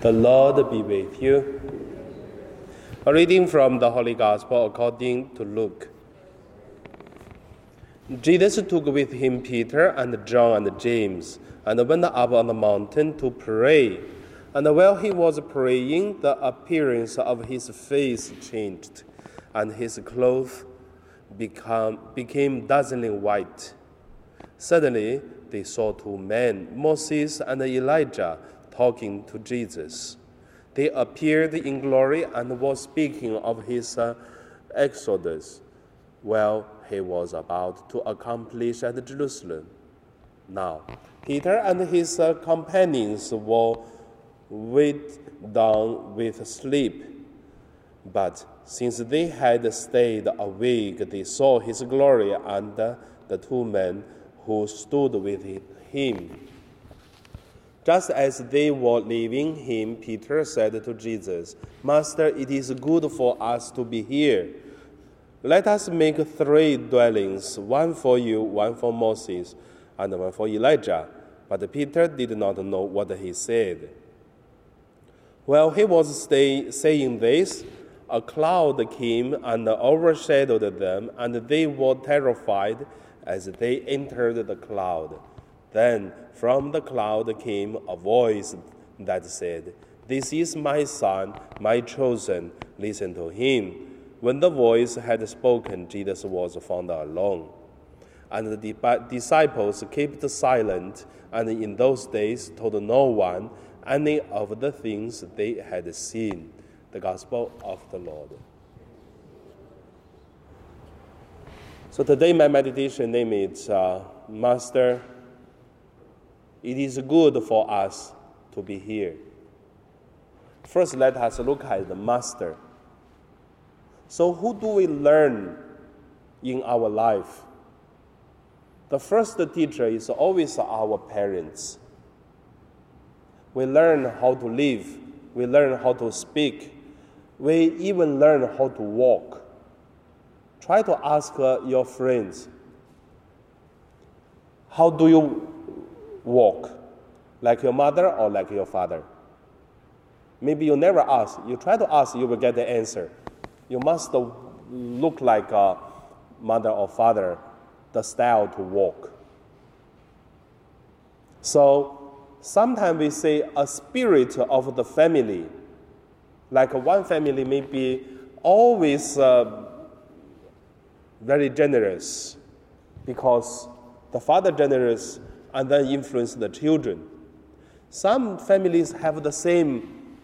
The Lord be with you. A reading from the Holy Gospel according to Luke. Jesus took with him Peter and John and James and went up on the mountain to pray. And while he was praying, the appearance of his face changed, and his clothes become, became dazzling white. Suddenly, they saw two men, Moses and Elijah, talking to Jesus. They appeared in glory and was speaking of his uh, exodus while he was about to accomplish at Jerusalem. Now, Peter and his uh, companions were weighed down with sleep. But since they had stayed awake, they saw his glory and uh, the two men who stood with him. Just as they were leaving him, Peter said to Jesus, Master, it is good for us to be here. Let us make three dwellings one for you, one for Moses, and one for Elijah. But Peter did not know what he said. While he was stay, saying this, a cloud came and overshadowed them, and they were terrified as they entered the cloud. Then from the cloud came a voice that said, This is my son, my chosen, listen to him. When the voice had spoken, Jesus was found alone. And the disciples kept silent, and in those days told no one any of the things they had seen. The Gospel of the Lord. So today my meditation name is uh, Master it is good for us to be here. First, let us look at the master. So, who do we learn in our life? The first teacher is always our parents. We learn how to live, we learn how to speak, we even learn how to walk. Try to ask your friends, how do you walk? Like your mother or like your father? Maybe you never ask. You try to ask, you will get the answer. You must look like a mother or father, the style to walk. So sometimes we say a spirit of the family, like one family may be always uh, very generous because the father generous and then influence the children. Some families have the same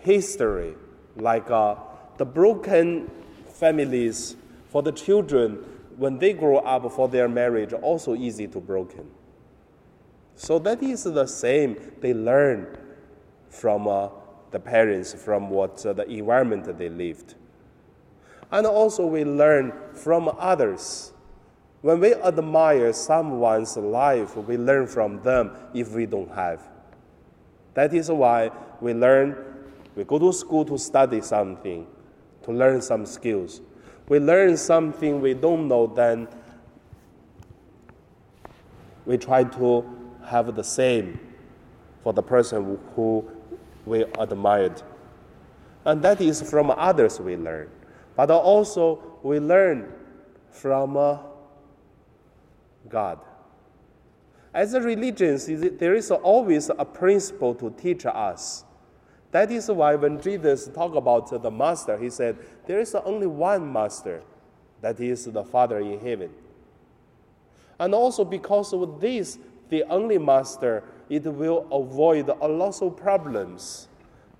history, like uh, the broken families for the children when they grow up for their marriage also easy to broken. So that is the same they learn from uh, the parents, from what uh, the environment they lived. And also we learn from others when we admire someone's life, we learn from them if we don't have. That is why we learn, we go to school to study something, to learn some skills. We learn something we don't know, then we try to have the same for the person who we admired. And that is from others we learn. But also we learn from uh, God. As a religion, there is always a principle to teach us. That is why when Jesus talked about the master, he said, There is only one master, that is the Father in heaven. And also because of this, the only master, it will avoid a lot of problems.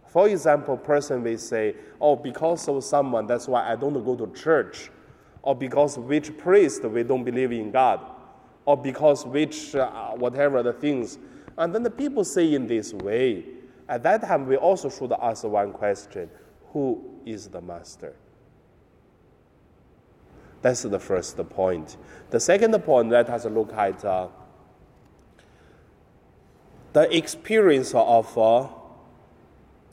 For example, person may say, Oh, because of someone, that's why I don't go to church. Or because which priest we don't believe in God or because which, uh, whatever the things. And then the people say in this way. At that time, we also should ask one question Who is the master? That's the first point. The second point, let us look at uh, the experience of uh,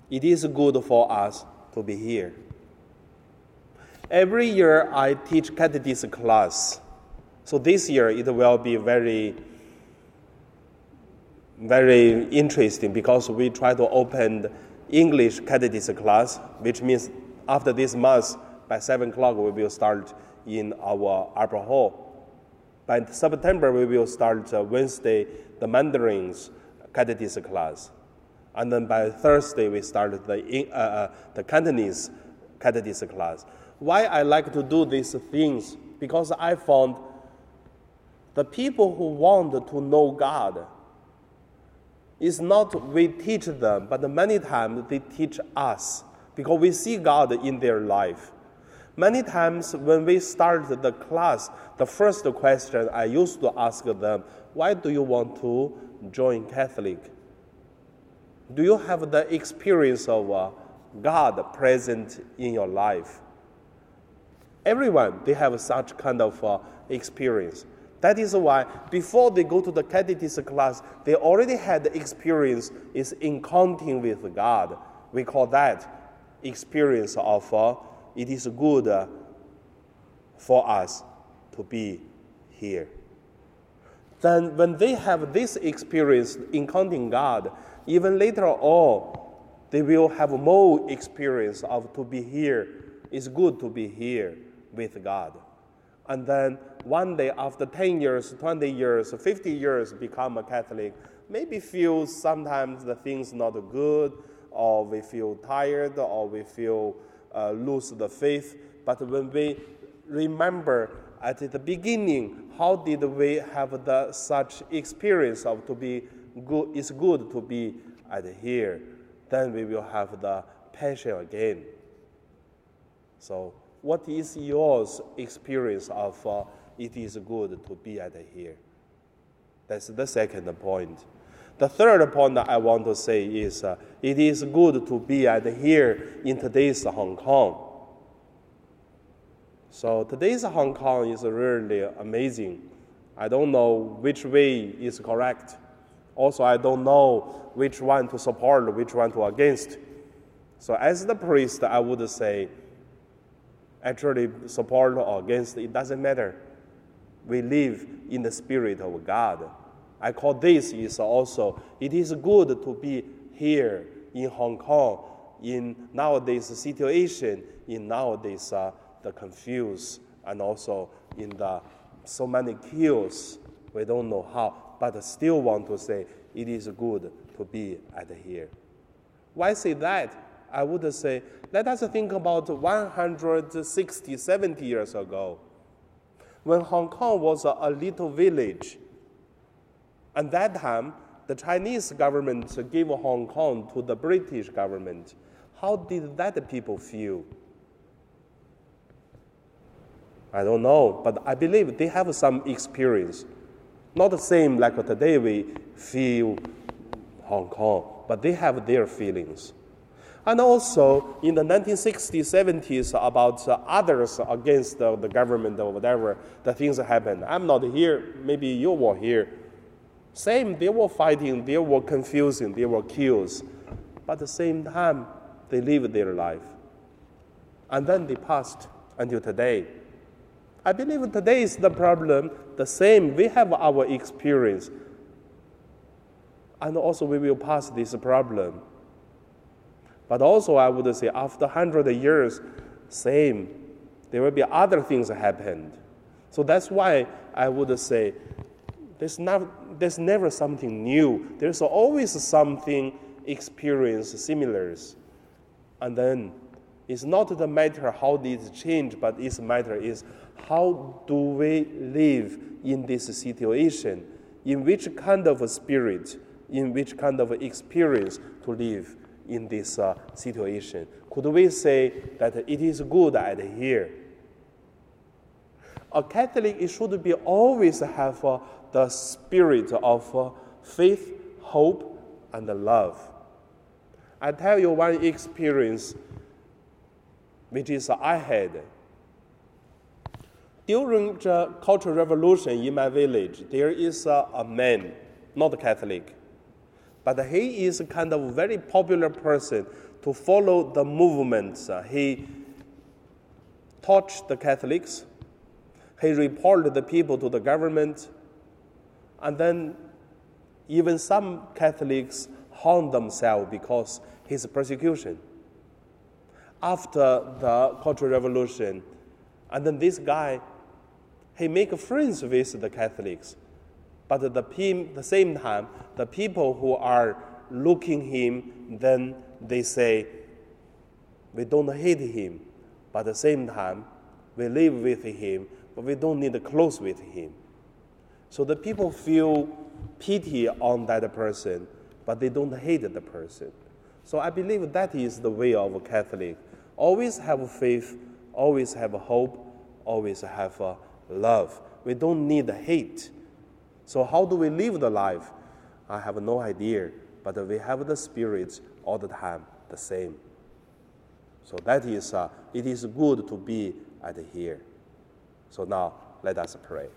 it is good for us to be here. Every year, I teach catechism class. So this year it will be very, very interesting because we try to open English catechism class, which means after this month, by 7 o'clock, we will start in our upper hall. By September, we will start uh, Wednesday, the Mandarin's catechism class. And then by Thursday, we start the, uh, uh, the Cantonese catechism class. Why I like to do these things? Because I found the people who want to know God is not we teach them, but many times they teach us because we see God in their life. Many times when we start the class, the first question I used to ask them, why do you want to join Catholic? Do you have the experience of uh, God present in your life? Everyone, they have such kind of uh, experience. That is why before they go to the catechism class, they already had the experience is encountering with God. We call that experience of uh, it is good uh, for us to be here. Then when they have this experience encountering God, even later on, they will have more experience of to be here. It's good to be here with God. And then one day after 10 years, 20 years, 50 years become a Catholic, maybe feel sometimes the things not good, or we feel tired, or we feel uh, lose the faith. But when we remember at the beginning, how did we have the, such experience of to be good, it's good to be at here, then we will have the passion again. So what is yours experience of uh, it is good to be at here? That's the second point. The third point I want to say is uh, it is good to be at here in today's Hong Kong. So today's Hong Kong is really amazing. I don't know which way is correct. Also, I don't know which one to support, which one to against. So as the priest, I would say actually support or against, it doesn't matter. We live in the spirit of God. I call this is also, it is good to be here in Hong Kong in nowadays situation, in nowadays uh, the confused, and also in the so many kills, we don't know how, but still want to say it is good to be at here. Why say that? I would say, let us think about 160, 70 years ago, when Hong Kong was a, little village. At that time, the Chinese government gave Hong Kong to the British government. How did that people feel? I don't know, but I believe they have some experience. Not the same like today we feel Hong Kong, but they have their feelings. And also in the 1960s, 70s, about uh, others against uh, the government or whatever, the things happened. I'm not here, maybe you were here. Same, they were fighting, they were confusing, they were kills. But at the same time, they lived their life. And then they passed until today. I believe today is the problem the same. We have our experience. And also, we will pass this problem. But also, I would say, after 100 years, same, there will be other things happened. So that's why I would say there's, not, there's never something new. There's always something experience similar. And then it's not the matter how it change, but its matter is how do we live in this situation? In which kind of spirit, in which kind of experience to live? In this uh, situation? Could we say that it is good at here? A Catholic it should be always have uh, the spirit of uh, faith, hope, and love. I tell you one experience, which is I had. During the Cultural Revolution in my village, there is a, a man, not a Catholic, but he is a kind of very popular person to follow the movements. Uh, he taught the Catholics. He reported the people to the government. And then even some Catholics hung themselves because his persecution. After the Cultural Revolution, and then this guy, he make friends with the Catholics, but at the, the same time, the people who are looking him, then they say, we don't hate him, but at the same time, we live with him, but we don't need close with him. So the people feel pity on that person, but they don't hate the person. So I believe that is the way of a Catholic. Always have faith, always have hope, always have uh, love. We don't need hate. So how do we live the life? I have no idea, but we have the spirit all the time the same. So that is, uh, it is good to be at here. So now let us pray.